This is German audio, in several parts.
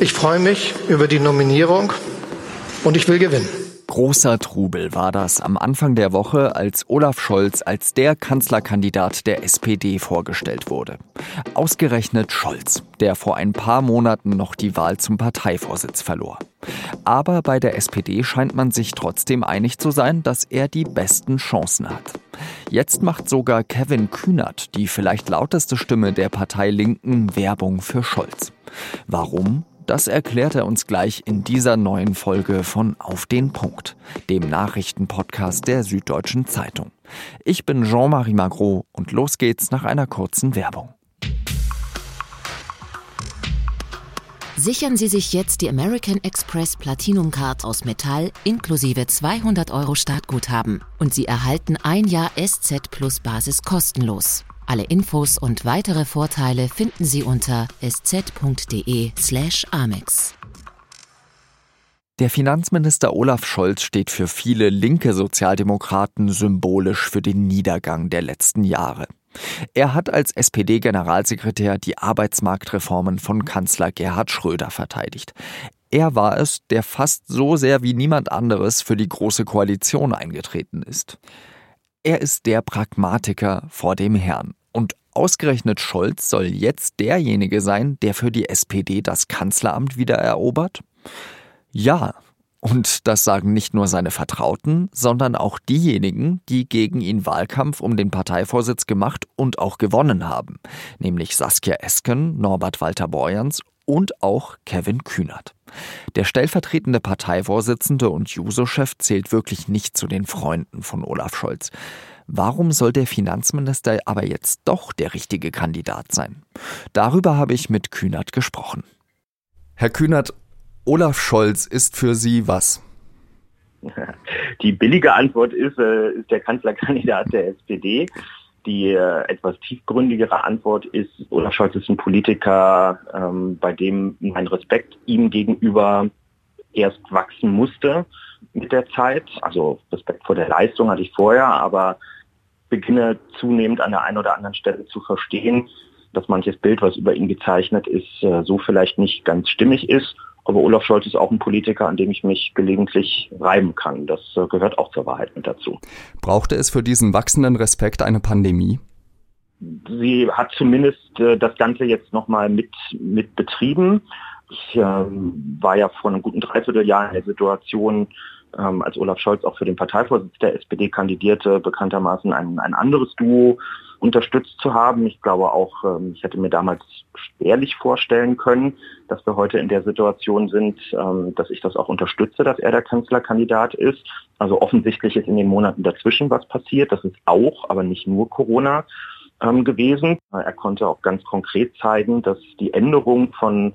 Ich freue mich über die Nominierung und ich will gewinnen. Großer Trubel war das am Anfang der Woche, als Olaf Scholz als der Kanzlerkandidat der SPD vorgestellt wurde. Ausgerechnet Scholz, der vor ein paar Monaten noch die Wahl zum Parteivorsitz verlor. Aber bei der SPD scheint man sich trotzdem einig zu sein, dass er die besten Chancen hat. Jetzt macht sogar Kevin Kühnert, die vielleicht lauteste Stimme der Partei Linken, Werbung für Scholz. Warum? Das erklärt er uns gleich in dieser neuen Folge von Auf den Punkt, dem Nachrichtenpodcast der Süddeutschen Zeitung. Ich bin Jean-Marie Magro und los geht's nach einer kurzen Werbung. Sichern Sie sich jetzt die American Express Platinum Card aus Metall inklusive 200 Euro Startguthaben und Sie erhalten ein Jahr SZ Plus Basis kostenlos. Alle Infos und weitere Vorteile finden Sie unter sz.de/amex. Der Finanzminister Olaf Scholz steht für viele linke Sozialdemokraten symbolisch für den Niedergang der letzten Jahre. Er hat als SPD-Generalsekretär die Arbeitsmarktreformen von Kanzler Gerhard Schröder verteidigt. Er war es, der fast so sehr wie niemand anderes für die Große Koalition eingetreten ist. Er ist der Pragmatiker vor dem Herrn. Und ausgerechnet Scholz soll jetzt derjenige sein, der für die SPD das Kanzleramt wieder erobert? Ja, und das sagen nicht nur seine Vertrauten, sondern auch diejenigen, die gegen ihn Wahlkampf um den Parteivorsitz gemacht und auch gewonnen haben, nämlich Saskia Esken, Norbert Walter Borjans und auch Kevin Kühnert. Der stellvertretende Parteivorsitzende und Juso-Chef zählt wirklich nicht zu den Freunden von Olaf Scholz. Warum soll der Finanzminister aber jetzt doch der richtige Kandidat sein? Darüber habe ich mit Kühnert gesprochen. Herr Kühnert, Olaf Scholz ist für Sie was? Die billige Antwort ist, äh, ist der Kanzlerkandidat der SPD. Die äh, etwas tiefgründigere Antwort ist, Olaf Scholz ist ein Politiker, ähm, bei dem mein Respekt ihm gegenüber erst wachsen musste mit der Zeit. Also Respekt vor der Leistung hatte ich vorher, aber beginne zunehmend an der einen oder anderen Stelle zu verstehen, dass manches Bild, was über ihn gezeichnet ist, äh, so vielleicht nicht ganz stimmig ist. Aber Olaf Scholz ist auch ein Politiker, an dem ich mich gelegentlich reiben kann. Das äh, gehört auch zur Wahrheit mit dazu. Brauchte es für diesen wachsenden Respekt eine Pandemie? Sie hat zumindest äh, das Ganze jetzt nochmal mit, mit betrieben. Ich äh, war ja vor einem guten Dreivierteljahr in der Situation, ähm, als Olaf Scholz auch für den Parteivorsitz der SPD kandidierte, bekanntermaßen ein, ein anderes Duo unterstützt zu haben. Ich glaube auch, ähm, ich hätte mir damals schwerlich vorstellen können, dass wir heute in der Situation sind, ähm, dass ich das auch unterstütze, dass er der Kanzlerkandidat ist. Also offensichtlich ist in den Monaten dazwischen was passiert. Das ist auch, aber nicht nur Corona ähm, gewesen. Er konnte auch ganz konkret zeigen, dass die Änderung von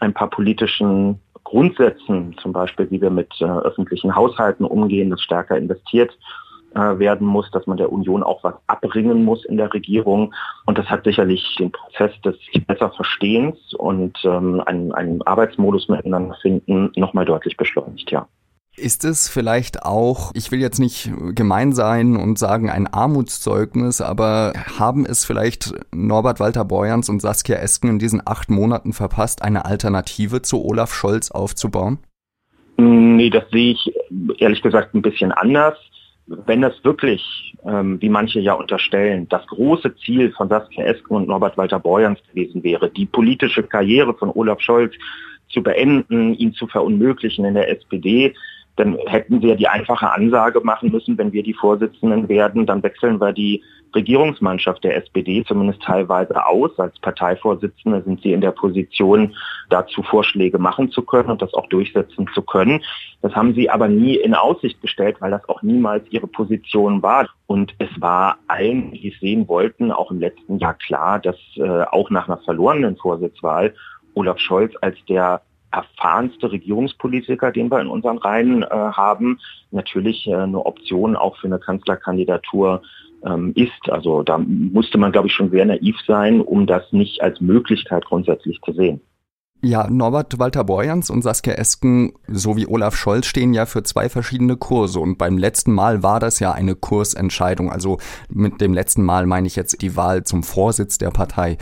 ein paar politischen Grundsätzen, zum Beispiel wie wir mit äh, öffentlichen Haushalten umgehen, das stärker investiert äh, werden muss, dass man der Union auch was abbringen muss in der Regierung. Und das hat sicherlich den Prozess des besser Verstehens und ähm, einen, einen Arbeitsmodus miteinander finden nochmal deutlich beschleunigt, ja. Ist es vielleicht auch, ich will jetzt nicht gemein sein und sagen ein Armutszeugnis, aber haben es vielleicht Norbert Walter Borjans und Saskia Esken in diesen acht Monaten verpasst, eine Alternative zu Olaf Scholz aufzubauen? Nee, das sehe ich ehrlich gesagt ein bisschen anders. Wenn das wirklich, ähm, wie manche ja unterstellen, das große Ziel von Saskia Esken und Norbert Walter Borjans gewesen wäre, die politische Karriere von Olaf Scholz zu beenden, ihn zu verunmöglichen in der SPD, dann hätten wir die einfache Ansage machen müssen, wenn wir die Vorsitzenden werden, dann wechseln wir die Regierungsmannschaft der SPD zumindest teilweise aus. Als Parteivorsitzende sind sie in der Position, dazu Vorschläge machen zu können und das auch durchsetzen zu können. Das haben sie aber nie in Aussicht gestellt, weil das auch niemals ihre Position war. Und es war allen, die es sehen wollten, auch im letzten Jahr klar, dass äh, auch nach einer verlorenen Vorsitzwahl Olaf Scholz als der erfahrenste Regierungspolitiker, den wir in unseren Reihen äh, haben, natürlich äh, eine Option auch für eine Kanzlerkandidatur ähm, ist. Also da musste man, glaube ich, schon sehr naiv sein, um das nicht als Möglichkeit grundsätzlich zu sehen. Ja, Norbert Walter Borjans und Saskia Esken sowie Olaf Scholz stehen ja für zwei verschiedene Kurse und beim letzten Mal war das ja eine Kursentscheidung. Also mit dem letzten Mal meine ich jetzt die Wahl zum Vorsitz der Partei.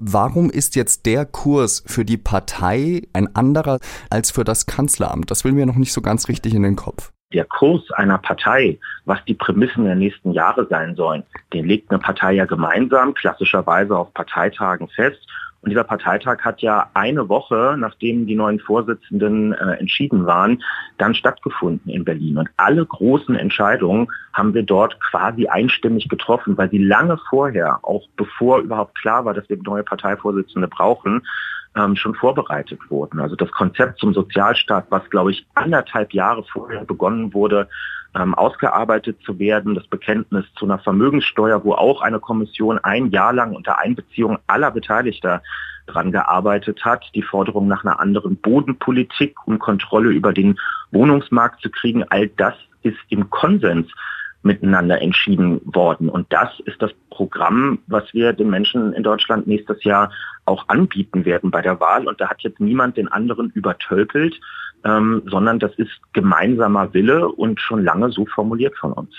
Warum ist jetzt der Kurs für die Partei ein anderer als für das Kanzleramt? Das will mir noch nicht so ganz richtig in den Kopf. Der Kurs einer Partei, was die Prämissen der nächsten Jahre sein sollen, den legt eine Partei ja gemeinsam, klassischerweise auf Parteitagen fest. Und dieser Parteitag hat ja eine Woche, nachdem die neuen Vorsitzenden äh, entschieden waren, dann stattgefunden in Berlin. Und alle großen Entscheidungen haben wir dort quasi einstimmig getroffen, weil sie lange vorher, auch bevor überhaupt klar war, dass wir neue Parteivorsitzende brauchen, ähm, schon vorbereitet wurden. Also das Konzept zum Sozialstaat, was, glaube ich, anderthalb Jahre vorher begonnen wurde, ähm, ausgearbeitet zu werden. Das Bekenntnis zu einer Vermögenssteuer, wo auch eine Kommission ein Jahr lang unter Einbeziehung aller Beteiligter dran gearbeitet hat, die Forderung nach einer anderen Bodenpolitik, um Kontrolle über den Wohnungsmarkt zu kriegen. All das ist im Konsens miteinander entschieden worden. Und das ist das Programm, was wir den Menschen in Deutschland nächstes Jahr auch anbieten werden bei der Wahl. Und da hat jetzt niemand den anderen übertölpelt, ähm, sondern das ist gemeinsamer Wille und schon lange so formuliert von uns.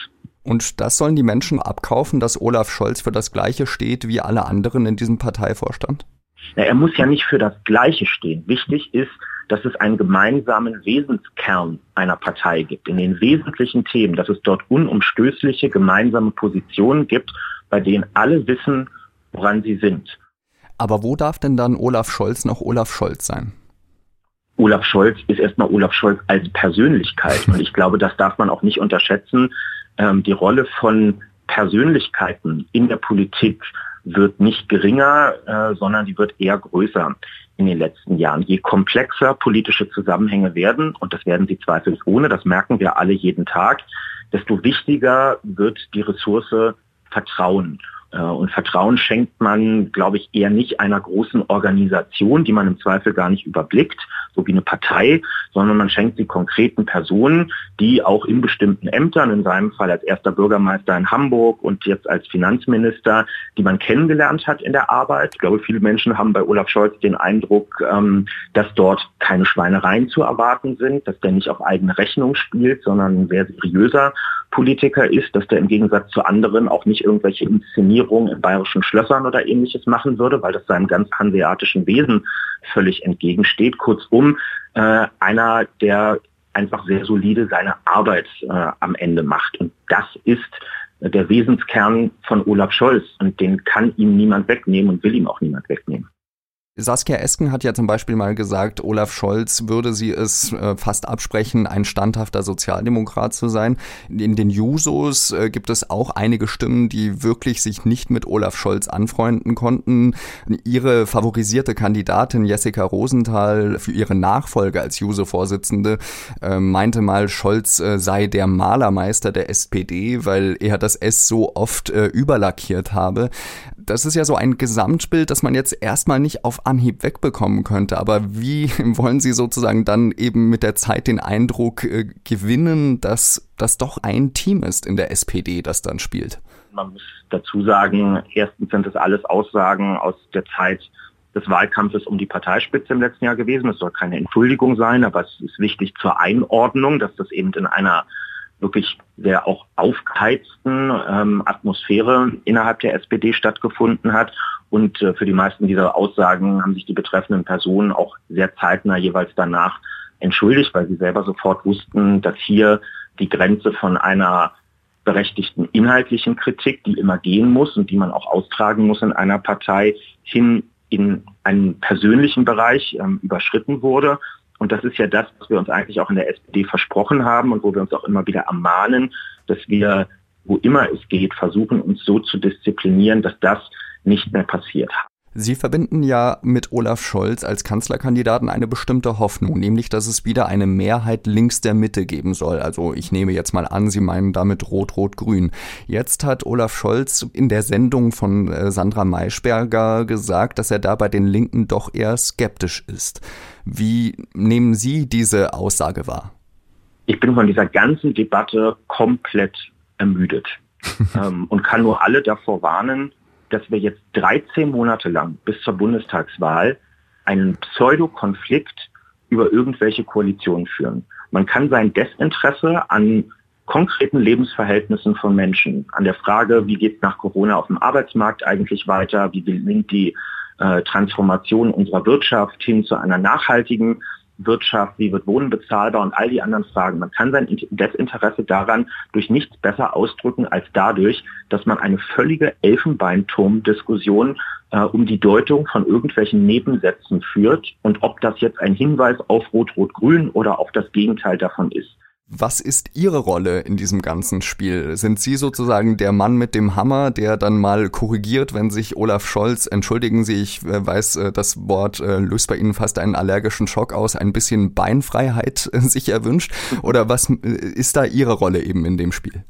Und das sollen die Menschen abkaufen, dass Olaf Scholz für das Gleiche steht wie alle anderen in diesem Parteivorstand? Ja, er muss ja nicht für das Gleiche stehen. Wichtig ist, dass es einen gemeinsamen Wesenskern einer Partei gibt, in den wesentlichen Themen, dass es dort unumstößliche gemeinsame Positionen gibt, bei denen alle wissen, woran sie sind. Aber wo darf denn dann Olaf Scholz noch Olaf Scholz sein? Olaf Scholz ist erstmal Olaf Scholz als Persönlichkeit. Und ich glaube, das darf man auch nicht unterschätzen. Ähm, die Rolle von Persönlichkeiten in der Politik wird nicht geringer, äh, sondern die wird eher größer in den letzten Jahren. Je komplexer politische Zusammenhänge werden, und das werden sie zweifelsohne, das merken wir alle jeden Tag, desto wichtiger wird die Ressource Vertrauen. Äh, und Vertrauen schenkt man, glaube ich, eher nicht einer großen Organisation, die man im Zweifel gar nicht überblickt, so wie eine Partei, sondern man schenkt sie konkreten Personen, die auch in bestimmten Ämtern, in seinem Fall als erster Bürgermeister in Hamburg und jetzt als Finanzminister, die man kennengelernt hat in der Arbeit. Ich glaube, viele Menschen haben bei Olaf Scholz den Eindruck, ähm, dass dort keine Schweinereien zu erwarten sind, dass der nicht auf eigene Rechnung spielt, sondern sehr seriöser Politiker ist, dass der im Gegensatz zu anderen auch nicht irgendwelche Inszenierungen in bayerischen Schlössern oder ähnliches machen würde, weil das seinem ganz hanseatischen Wesen völlig entgegensteht. Kurzum, äh, einer, der einfach sehr solide seine Arbeit äh, am Ende macht. Und das ist der Wesenskern von Olaf Scholz und den kann ihm niemand wegnehmen und will ihm auch niemand wegnehmen. Saskia Esken hat ja zum Beispiel mal gesagt, Olaf Scholz würde sie es äh, fast absprechen, ein standhafter Sozialdemokrat zu sein. In den Jusos äh, gibt es auch einige Stimmen, die wirklich sich nicht mit Olaf Scholz anfreunden konnten. Ihre favorisierte Kandidatin Jessica Rosenthal für ihre Nachfolge als Juso-Vorsitzende äh, meinte mal, Scholz äh, sei der Malermeister der SPD, weil er das S so oft äh, überlackiert habe das ist ja so ein Gesamtbild, das man jetzt erstmal nicht auf Anhieb wegbekommen könnte. Aber wie wollen Sie sozusagen dann eben mit der Zeit den Eindruck äh, gewinnen, dass das doch ein Team ist in der SPD, das dann spielt? Man muss dazu sagen, erstens sind das alles Aussagen aus der Zeit des Wahlkampfes um die Parteispitze im letzten Jahr gewesen. Es soll keine Entschuldigung sein, aber es ist wichtig zur Einordnung, dass das eben in einer wirklich sehr auch aufgeheizten ähm, Atmosphäre innerhalb der SPD stattgefunden hat. Und äh, für die meisten dieser Aussagen haben sich die betreffenden Personen auch sehr zeitnah jeweils danach entschuldigt, weil sie selber sofort wussten, dass hier die Grenze von einer berechtigten inhaltlichen Kritik, die immer gehen muss und die man auch austragen muss in einer Partei, hin in einen persönlichen Bereich ähm, überschritten wurde und das ist ja das, was wir uns eigentlich auch in der SPD versprochen haben und wo wir uns auch immer wieder ermahnen, dass wir, wo immer es geht, versuchen, uns so zu disziplinieren, dass das nicht mehr passiert. Sie verbinden ja mit Olaf Scholz als Kanzlerkandidaten eine bestimmte Hoffnung, nämlich dass es wieder eine Mehrheit links der Mitte geben soll. Also ich nehme jetzt mal an, Sie meinen damit Rot-Rot-Grün. Jetzt hat Olaf Scholz in der Sendung von äh, Sandra Maischberger gesagt, dass er da bei den Linken doch eher skeptisch ist. Wie nehmen Sie diese Aussage wahr? Ich bin von dieser ganzen Debatte komplett ermüdet ähm, und kann nur alle davor warnen, dass wir jetzt 13 Monate lang bis zur Bundestagswahl einen Pseudokonflikt über irgendwelche Koalitionen führen. Man kann sein Desinteresse an konkreten Lebensverhältnissen von Menschen, an der Frage, wie geht es nach Corona auf dem Arbeitsmarkt eigentlich weiter, wie gelingt die äh, Transformation unserer Wirtschaft hin zu einer nachhaltigen Wirtschaft, wie wird Wohnen bezahlbar und all die anderen Fragen. Man kann sein Desinteresse daran durch nichts besser ausdrücken als dadurch, dass man eine völlige Elfenbeinturm-Diskussion äh, um die Deutung von irgendwelchen Nebensätzen führt und ob das jetzt ein Hinweis auf Rot-Rot-Grün oder auf das Gegenteil davon ist. Was ist Ihre Rolle in diesem ganzen Spiel? Sind Sie sozusagen der Mann mit dem Hammer, der dann mal korrigiert, wenn sich Olaf Scholz, entschuldigen Sie, ich äh, weiß, äh, das Wort äh, löst bei Ihnen fast einen allergischen Schock aus, ein bisschen Beinfreiheit sich erwünscht? Oder was ist da Ihre Rolle eben in dem Spiel?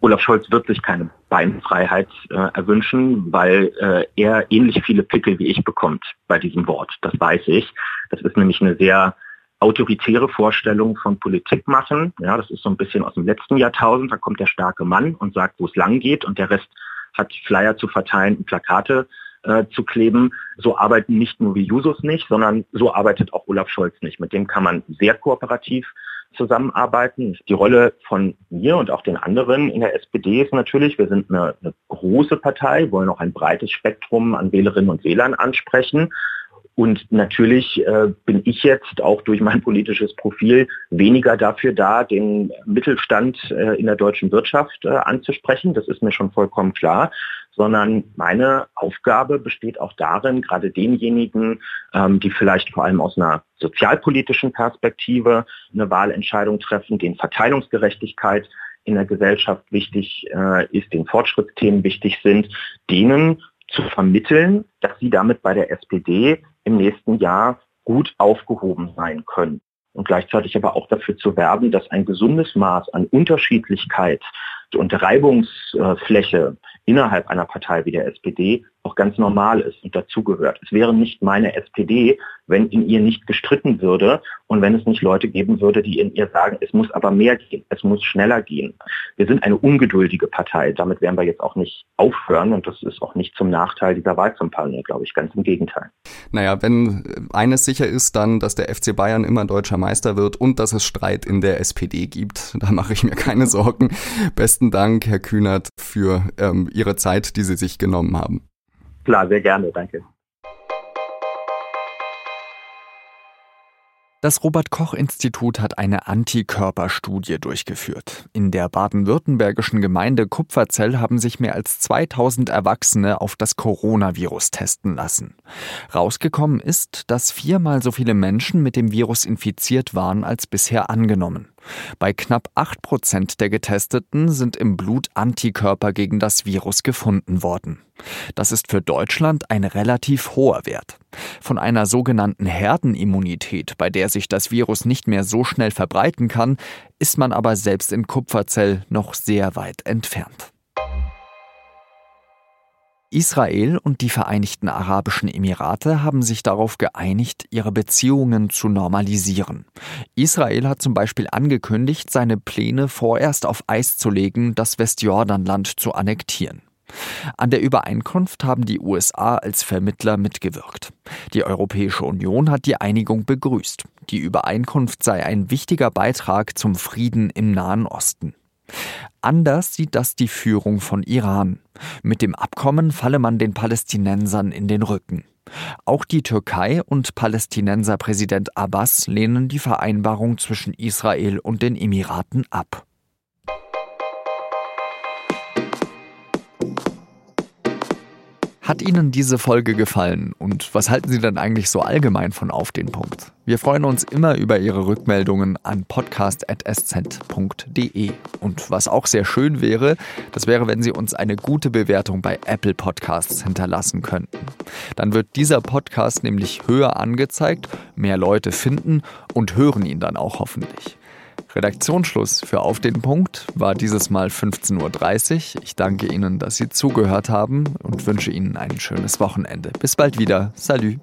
Olaf Scholz wird sich keine Beinfreiheit äh, erwünschen, weil äh, er ähnlich viele Pickel wie ich bekommt bei diesem Wort. Das weiß ich. Das ist nämlich eine sehr autoritäre Vorstellung von Politik machen. Ja, das ist so ein bisschen aus dem letzten Jahrtausend. Da kommt der starke Mann und sagt, wo es lang geht und der Rest hat Flyer zu verteilen und Plakate äh, zu kleben. So arbeiten nicht nur wie Jusos nicht, sondern so arbeitet auch Olaf Scholz nicht. Mit dem kann man sehr kooperativ zusammenarbeiten. Die Rolle von mir und auch den anderen in der SPD ist natürlich, wir sind eine, eine große Partei, wollen auch ein breites Spektrum an Wählerinnen und Wählern ansprechen. Und natürlich äh, bin ich jetzt auch durch mein politisches Profil weniger dafür da, den Mittelstand äh, in der deutschen Wirtschaft äh, anzusprechen. Das ist mir schon vollkommen klar. Sondern meine Aufgabe besteht auch darin, gerade denjenigen, ähm, die vielleicht vor allem aus einer sozialpolitischen Perspektive eine Wahlentscheidung treffen, denen Verteilungsgerechtigkeit in der Gesellschaft wichtig äh, ist, den Fortschrittsthemen wichtig sind, denen zu vermitteln, dass sie damit bei der SPD im nächsten Jahr gut aufgehoben sein können. Und gleichzeitig aber auch dafür zu werben, dass ein gesundes Maß an Unterschiedlichkeit und Reibungsfläche innerhalb einer Partei wie der SPD auch ganz normal ist und dazugehört. Es wäre nicht meine SPD, wenn in ihr nicht gestritten würde und wenn es nicht Leute geben würde, die in ihr sagen, es muss aber mehr gehen, es muss schneller gehen. Wir sind eine ungeduldige Partei. Damit werden wir jetzt auch nicht aufhören und das ist auch nicht zum Nachteil dieser Wahlkampagne, glaube ich, ganz im Gegenteil. Naja, wenn eines sicher ist, dann, dass der FC Bayern immer deutscher Meister wird und dass es Streit in der SPD gibt. Da mache ich mir keine Sorgen. Besten Dank, Herr Kühnert, für ähm, Ihre Zeit, die Sie sich genommen haben. Klar, sehr gerne, danke. Das Robert Koch Institut hat eine Antikörperstudie durchgeführt. In der baden-württembergischen Gemeinde Kupferzell haben sich mehr als 2000 Erwachsene auf das Coronavirus testen lassen. Rausgekommen ist, dass viermal so viele Menschen mit dem Virus infiziert waren als bisher angenommen. Bei knapp 8 Prozent der Getesteten sind im Blut Antikörper gegen das Virus gefunden worden. Das ist für Deutschland ein relativ hoher Wert. Von einer sogenannten Herdenimmunität, bei der sich das Virus nicht mehr so schnell verbreiten kann, ist man aber selbst in Kupferzell noch sehr weit entfernt. Israel und die Vereinigten Arabischen Emirate haben sich darauf geeinigt, ihre Beziehungen zu normalisieren. Israel hat zum Beispiel angekündigt, seine Pläne vorerst auf Eis zu legen, das Westjordanland zu annektieren. An der Übereinkunft haben die USA als Vermittler mitgewirkt. Die Europäische Union hat die Einigung begrüßt. Die Übereinkunft sei ein wichtiger Beitrag zum Frieden im Nahen Osten. Anders sieht das die Führung von Iran. Mit dem Abkommen falle man den Palästinensern in den Rücken. Auch die Türkei und Palästinenserpräsident Abbas lehnen die Vereinbarung zwischen Israel und den Emiraten ab. Hat Ihnen diese Folge gefallen und was halten Sie denn eigentlich so allgemein von Auf den Punkt? Wir freuen uns immer über Ihre Rückmeldungen an podcast.sz.de. Und was auch sehr schön wäre, das wäre, wenn Sie uns eine gute Bewertung bei Apple Podcasts hinterlassen könnten. Dann wird dieser Podcast nämlich höher angezeigt, mehr Leute finden und hören ihn dann auch hoffentlich. Redaktionsschluss für Auf den Punkt war dieses Mal 15.30 Uhr. Ich danke Ihnen, dass Sie zugehört haben und wünsche Ihnen ein schönes Wochenende. Bis bald wieder. Salü.